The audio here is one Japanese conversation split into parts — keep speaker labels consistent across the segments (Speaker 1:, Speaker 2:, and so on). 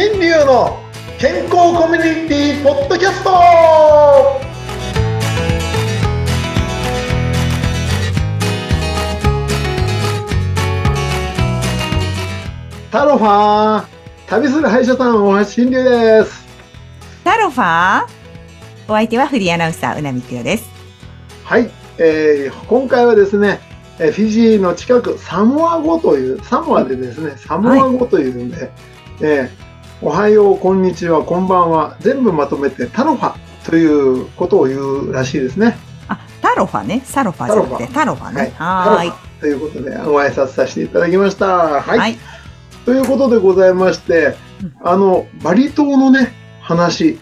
Speaker 1: 新流の健康コミュニティポッドキャスト。タロファー旅する歯医者さん大橋新流です。
Speaker 2: タロファーお相手はフリーアナウンサー、うなみくよです。
Speaker 1: はい、えー今回はですねえーフィジーの近くサモア語というサモアでですねサモア語というんで、えーおはようこんにちはこんばんは全部まとめてタロファということを言うらしいですね
Speaker 2: あ、タロファね。サロファじゃなくて、タロファね。はーい。
Speaker 1: ということでご挨拶させていただきましたはい、
Speaker 2: はい。
Speaker 1: ということでございまして
Speaker 2: うん
Speaker 1: あのバリ島のね話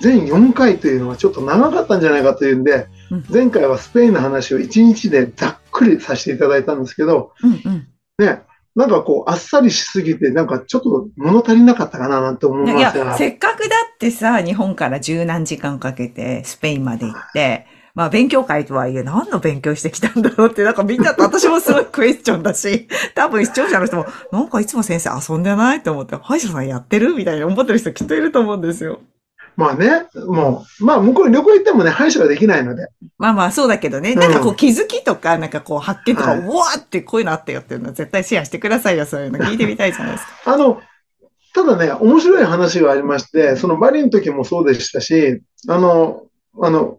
Speaker 1: 全4回というのはちょっと長かったんじゃないかというんで、
Speaker 2: うん
Speaker 1: 前回はスペインの話を1日でざっくりさせていただいたんですけど
Speaker 2: うんうん。
Speaker 1: ねなんかこうあっさりしすぎてなんかちょっと物足りなかったかななんて思い
Speaker 2: い
Speaker 1: ますが。
Speaker 2: や、せっかくだってさ、日本から十何時間かけてスペインまで行って、まあ勉強会とはいえ何の勉強してきたんだろうって、なんかみんなと私もすごいクエスチョンだし、多分視聴者の人も、なんかいつも先生遊んでないと思って、歯医者さんやってるみたいに思ってる人きっといると思うんですよ。
Speaker 1: まあねもうまあ向こうに旅行行ってもね歯医者ができないので。
Speaker 2: まあまあそうだけどね、
Speaker 1: うん。
Speaker 2: なんかこう気づきとか、なんかこう発見とか、
Speaker 1: はい。う
Speaker 2: わーってこういうのあったよっていうのは絶対シェアしてくださいよ、そういうの聞いてみたいじゃないですか。
Speaker 1: あの、ただね、面白い話がありまして、そのバリの時もそうでしたし、あの、あの、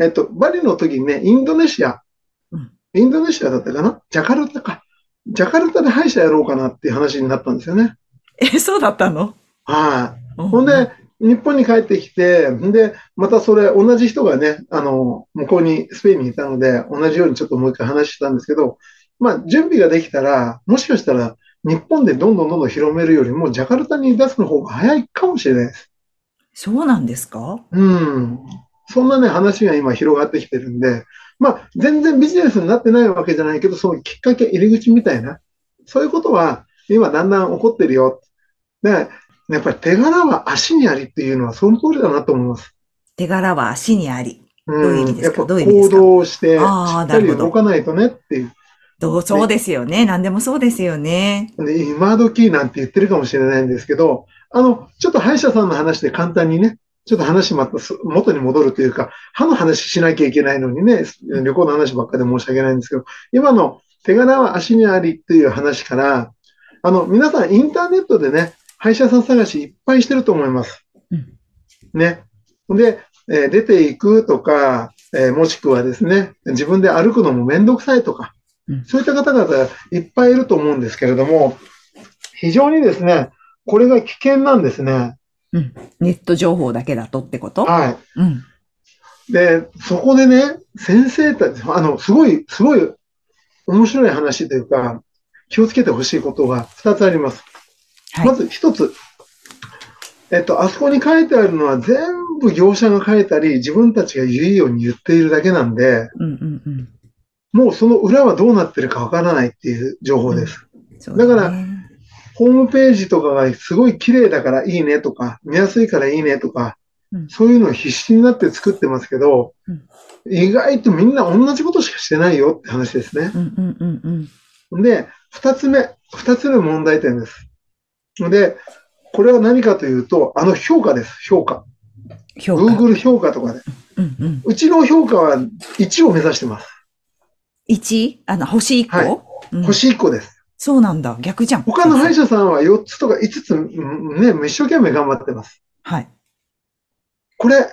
Speaker 1: えっと、バリの時にね、インドネシア。
Speaker 2: うん、
Speaker 1: インドネシアだったかな？ジャカルタか。ジャカルタで歯医者やろうかなっていう話になったんですよね。
Speaker 2: え、そうだったの？
Speaker 1: はい。
Speaker 2: ほ
Speaker 1: ほんで、日本に帰ってきて、んで、またそれ、同じ人がね、あの、向こうに、スペインにいたので、同じようにちょっともう一回話したんですけど、まあ、準備ができたら、もしかしたら、日本でどんどんどんどん広めるよりも、ジャカルタに出すの方が早いかもしれないです。
Speaker 2: そうなんですか？
Speaker 1: うん。そんなね、話が今広がってきてるんで、まあ、全然ビジネスになってないわけじゃないけど、そのきっかけ、入り口みたいな、そういうことは、今だんだん起こってるよ。で、やっぱり手柄は足にありっていうのはその通りだなと思います。
Speaker 2: 手柄は足にあり。
Speaker 1: う
Speaker 2: どういう意味ですか？
Speaker 1: やっぱ
Speaker 2: どういう意味ですか？
Speaker 1: 行動して、しっかり動かないとねっていう。
Speaker 2: どうそうですよね。何でもそうですよね。
Speaker 1: で今時なんて言ってるかもしれないんですけど、あの、ちょっと歯医者さんの話で簡単にね、ちょっと話またす元に戻るというか、歯の話しなきゃいけないのにね、旅行の話ばっかで申し訳ないんですけど、今の手柄は足にありという話から、あの、皆さんインターネットでね、歯医者さん探しいっぱいしてると思います。
Speaker 2: うん
Speaker 1: ね。で、えー出ていくとか、えーもしくはですね、自分で歩くのもめんどくさいとか、
Speaker 2: うん
Speaker 1: そういった方々いっぱいいると思うんですけれども、非常にですね、これが危険なんですね。
Speaker 2: ネット情報だけだとってこと？
Speaker 1: は
Speaker 2: うん。
Speaker 1: い。で、そこでね、先生たち、あの、すごい、すごい面白い話というか、気をつけてほしいことが2つあります。
Speaker 2: はい
Speaker 1: まず1つ。えっと、あそこに書いてあるのは全部業者が書いたり、自分たちが言うように言っているだけなんで、
Speaker 2: うんうんうん。
Speaker 1: もうその裏はどうなってるかわからないっていう情報です。
Speaker 2: そう
Speaker 1: だから
Speaker 2: ね
Speaker 1: ホームページとかがすごい綺麗だからいいねとか、見やすいからいいねとか、
Speaker 2: うん
Speaker 1: そういうのを必死になって作ってますけど、
Speaker 2: うん
Speaker 1: 意外とみんな同じことしかしてないよって話ですね。
Speaker 2: うんうんうんうん。
Speaker 1: で、二つ目、二つ目の問題点です。で、これは何かというと、あの評価です、評価。
Speaker 2: 評価。
Speaker 1: Google 評価とかで。
Speaker 2: うんうん。
Speaker 1: うちの評価は1を目指してます。
Speaker 2: 1? あの、星1個、
Speaker 1: はい
Speaker 2: うん
Speaker 1: 星1個です。
Speaker 2: そうなんだ。逆じゃん。
Speaker 1: 他の歯医者さんは4つとか5つ、うんね、一生懸命頑張ってます。
Speaker 2: はい。
Speaker 1: これ、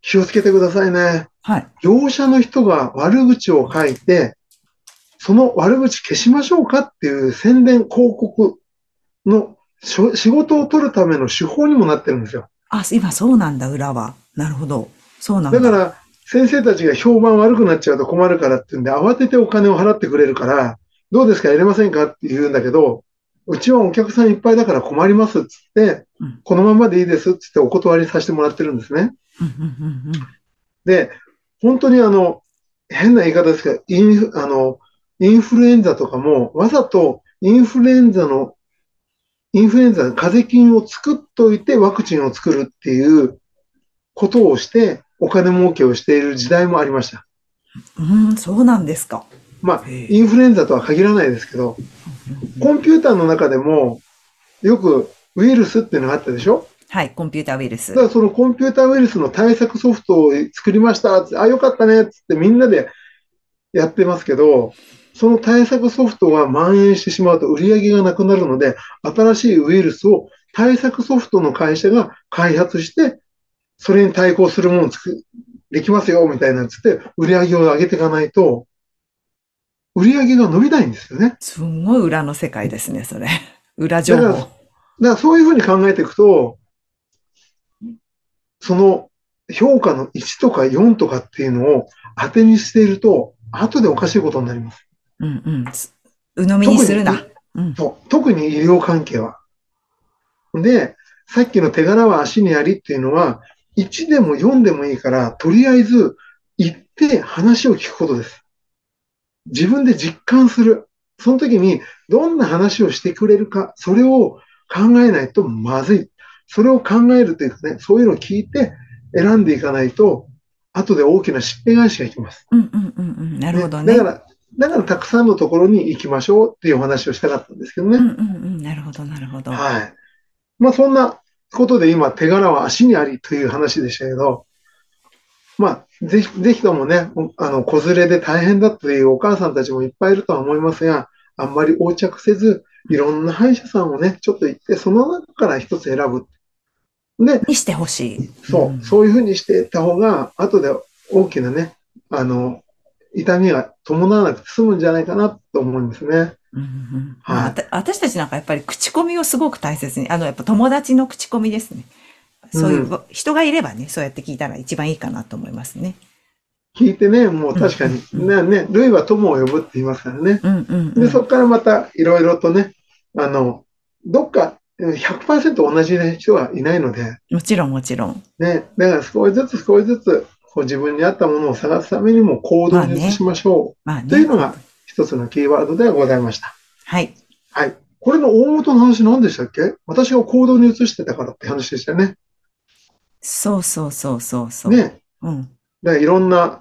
Speaker 1: 気をつけてくださいね。
Speaker 2: はい。
Speaker 1: 業者の人が悪口を書いて、その悪口消しましょうかっていう宣伝広告の仕事を取るための手法にもなってるんですよ。
Speaker 2: あ、今そうなんだ、裏は。なるほど。そうなんだ。
Speaker 1: だから、先生たちが評判悪くなっちゃうと困るからっていうんで、慌ててお金を払ってくれるから、どうですかやれませんかって言うんだけど、うちはお客さんいっぱいだから困りますっつって
Speaker 2: うん、
Speaker 1: このままでいいですっつってお断りさせてもらってるんですね。で、本当にあの、変な言い方ですけど、インフあの、インフルエンザとかも、わざとインフルエンザの、インフルエンザの風邪菌を作っといてワクチンを作るっていうことをして、お金儲けをしている時代もありました。
Speaker 2: うん。うん、そうなんですか。
Speaker 1: まあ、インフルエンザとは限らないですけど、コンピューターの中でも、よくウイルスっていうのがあったでしょ？
Speaker 2: はい、コンピューターウイルス
Speaker 1: だか。らそのコンピューターウイルスの対策ソフトを作りましたあ、よかったねっつってみんなでやってますけど、その対策ソフトが蔓延してしまうと売り上げがなくなるので、新しいウイルスを対策ソフトの会社が開発して、それに対抗するものを作できますよ、みたいなつって、売り上げを上げていかないと、売り上げが伸びないんですよね。
Speaker 2: すんごい裏の世界ですね、それ。裏情
Speaker 1: だから
Speaker 2: 報。
Speaker 1: だからそういうふうに考えていくと、その評価の1とか4とかっていうのを当てにしていると、後でおかしいことになります。
Speaker 2: うんうん。つ鵜呑みにするな。うん。
Speaker 1: そう特に医療関係は。で、さっきの手柄は足にありっていうのは、1でも4でもいいから、とりあえず行って話を聞くことです。自分で実感する。その時にどんな話をしてくれるか、それを考えないとまずい。それを考えるというかね、そういうのを聞いて選んでいかないと、後で大きなしっぺ返しがいきます。
Speaker 2: うんうんうんうん。なるほどね。
Speaker 1: だから、だからたくさんのところに行きましょうっていうお話をしたかったんですけどね。
Speaker 2: うんうんうん。なるほど、なるほど。
Speaker 1: はい。まあそんなことで今手柄は足にありという話でしたけど、まあぜひ、ぜひともね、あの、子連れで大変だというお母さんたちもいっぱいいるとは思いますが、あんまり横着せず、いろんな歯医者さんをね、ちょっと行って、その中から一つ選ぶ。で、
Speaker 2: にしてほしい。
Speaker 1: そう、
Speaker 2: ん
Speaker 1: そういうふうにしていった方が、後で大きなね、あの、痛みが伴わなくて済むんじゃないかなと思いますね。
Speaker 2: うんうん
Speaker 1: はい
Speaker 2: まああた私たちなんかやっぱり口コミをすごく大切に、あの、やっぱ友達の口コミですね。そういう、人がいればね、そうやって聞いたら一番いいかなと思いますね。
Speaker 1: 聞いてね、もう確かに、
Speaker 2: うん
Speaker 1: ね、ね、類は友を呼ぶって言いますからね。
Speaker 2: うんうん、う
Speaker 1: で、
Speaker 2: ん。
Speaker 1: そこからまたいろいろとね、あの、どっか100%同じな人はいないので、
Speaker 2: もちろんもちろん。
Speaker 1: ね、だから少しずつ少しずつ、こう自分に合ったものを探すためにも行動に移しましょ
Speaker 2: まあ
Speaker 1: う。という
Speaker 2: ね。
Speaker 1: のが一つのキーワードではございました。
Speaker 2: はい。
Speaker 1: はい。これの大元の話何でしたっけ？私が行動に移してたからって話でしたよね。
Speaker 2: そうそうそうそうそう。
Speaker 1: ね。
Speaker 2: うん。
Speaker 1: だからいろんな、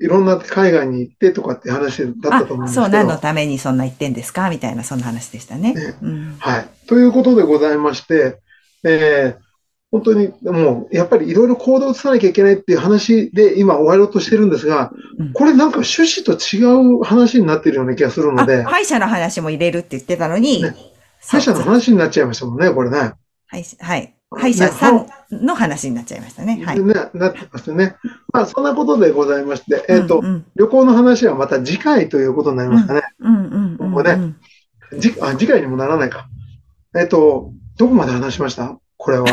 Speaker 1: いろんな海外に行ってとかって話だった
Speaker 2: あ
Speaker 1: と思うんで、す
Speaker 2: そう、
Speaker 1: けど。
Speaker 2: 何のためにそんな言ってんですかみたいな、そんな話でしたね。
Speaker 1: ね
Speaker 2: うん。
Speaker 1: はい。ということでございまして、えー本当にもう、やっぱりいろいろ行動を移さなきゃいけないっていう話で今終わろうとしてるんですが
Speaker 2: うん、
Speaker 1: これなんか趣旨と違う話になってるような気がするの
Speaker 2: あ、
Speaker 1: で、
Speaker 2: 歯医者の話も入れるって言ってたのに、
Speaker 1: ね
Speaker 2: そう
Speaker 1: 歯医者の話になっちゃいましたもんね、これね。
Speaker 2: はい。はい。歯医者さんの話になっちゃいましたね。はい。
Speaker 1: ねなってますね。まあ、そんなことでございまして、えっ、と、
Speaker 2: うんうん
Speaker 1: 旅行の話はまた次回ということになりますかね。
Speaker 2: うんうんうんうん。
Speaker 1: ここねじあ次回にもならないか。えっ、と、どこまで話しました？これは。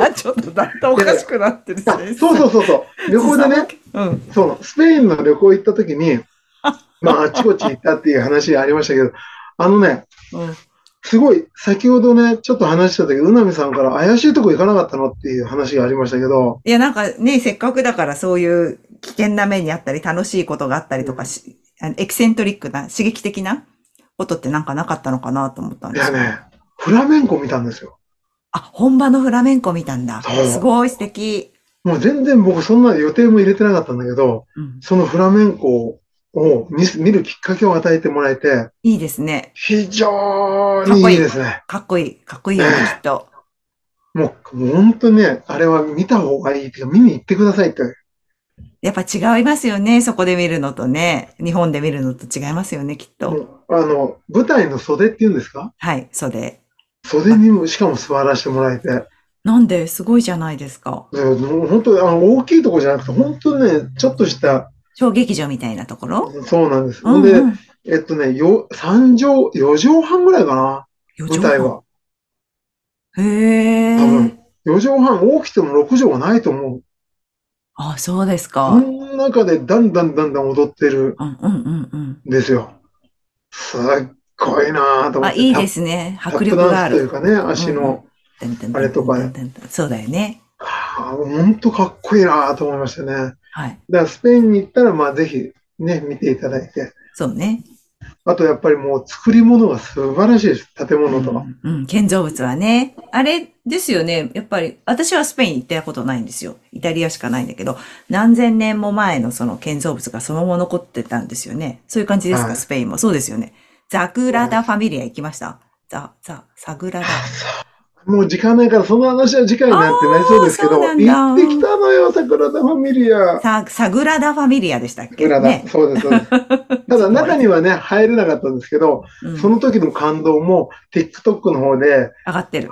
Speaker 2: あ ちょっとだんだんおかしくなってる
Speaker 1: あそうそうそうそう。旅行でね、
Speaker 2: うん。
Speaker 1: そう、スペインの旅行行った時に、まあ、あちこち行ったっていう話がありましたけど、あのね、
Speaker 2: うん。
Speaker 1: すごい、先ほどね、ちょっと話した時、うなみさんから怪しいとこ行かなかったのっていう話がありましたけど、
Speaker 2: いや、なんかね、せっかくだからそういう危険な目にあったり、楽しいことがあったりとかし、あのエキセントリックな、刺激的なことってなんかなかったのかなと思ったんですよ。
Speaker 1: いやね、フラメンコ見たんですよ。
Speaker 2: あ、本場のフラメンコ見たんだ。すごい素敵。
Speaker 1: もう全然僕そんな予定も入れてなかったんだけど、
Speaker 2: うん。
Speaker 1: そのフラメンコを見す見るきっかけを与えてもらえて、
Speaker 2: いいですね。
Speaker 1: 非常にいいですね。
Speaker 2: かっこいい。かっこいいよね、
Speaker 1: ね
Speaker 2: きっと。
Speaker 1: もう、本当にね、あれは見た方がいいっていうか、見に行ってくださいって。
Speaker 2: やっぱ違いますよね。そこで見るのとね。日本で見るのと違いますよね、きっと。
Speaker 1: あの、舞台の袖っていうんですか？
Speaker 2: はい、それ。
Speaker 1: 袖にも、しかも座らせてもらえて、
Speaker 2: なんで、すごいじゃないですか。
Speaker 1: でもう本当にあの大きいとこじゃなくて、本当にね、ちょっとした、
Speaker 2: 小劇場みたいなところ？
Speaker 1: そうなんです。
Speaker 2: うん、
Speaker 1: で、
Speaker 2: うん。
Speaker 1: えっとね、よ、3畳、4畳半ぐらいかな、
Speaker 2: 四
Speaker 1: 舞台は。
Speaker 2: へえ。
Speaker 1: 多分。4畳半、大きくても6畳はないと思う。
Speaker 2: あ、そうです
Speaker 1: こ
Speaker 2: か。
Speaker 1: の中でだんだんだんだん踊ってる
Speaker 2: うんうんうんうん。
Speaker 1: んですよ。すっごいなぁと思
Speaker 2: あ、
Speaker 1: って。
Speaker 2: いいですね。迫力がある。
Speaker 1: ダンスというかね、足の、あれとかね
Speaker 2: そうだよね。
Speaker 1: あー本当かっこいいなぁと思いましたね。
Speaker 2: はい。
Speaker 1: だからスペインに行ったら、まあぜひね、見ていただいて。
Speaker 2: そうね。
Speaker 1: あとやっぱりもう作り物が素晴らしいです。建物とか。
Speaker 2: うん、うん。建造物はね。あれですよね。やっぱり、私はスペイン行ったことないんですよ。イタリアしかないんだけど、何千年も前のその建造物がそのまま残ってたんですよね。そういう感じですか、
Speaker 1: はい
Speaker 2: スペインも。そうですよね。ザグラダ・ファミリア行きました？ザ、ザ、サグラダ。
Speaker 1: もう時間ないから、その話は次回になってなりそうですけど、行ってきたのよ、桜田ファミリア。
Speaker 2: さ、サグラダ・ファミリアでしたっけ？ね。
Speaker 1: そうです、そうです。ただ中にはね、入れなかったんですけど、
Speaker 2: うん
Speaker 1: その時の感動も TikTok の方で
Speaker 2: 上がってる。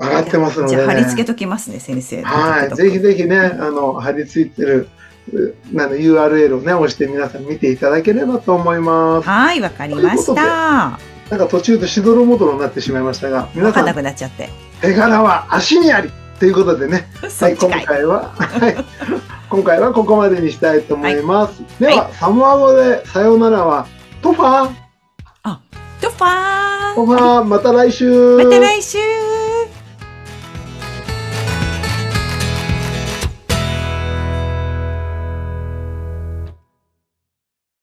Speaker 1: 上がってますので、ね。
Speaker 2: じゃあ貼り付けときますね、先生。
Speaker 1: はい。ぜひぜひね、あの、貼り付いてる、うなの URL をね、押して皆さん見ていただければと思います。
Speaker 2: はい、わかりました。わ
Speaker 1: なんか途中でしどろもどろになってしまいましたが、皆
Speaker 2: かんなくなっちゃって。
Speaker 1: 手柄は足にありということでね、はい、今。回は、はい。今回はここまでにしたいと思います。では、
Speaker 2: は
Speaker 1: サモア語でさようならは、トファー
Speaker 2: トファー
Speaker 1: トファーまた来週
Speaker 2: また来週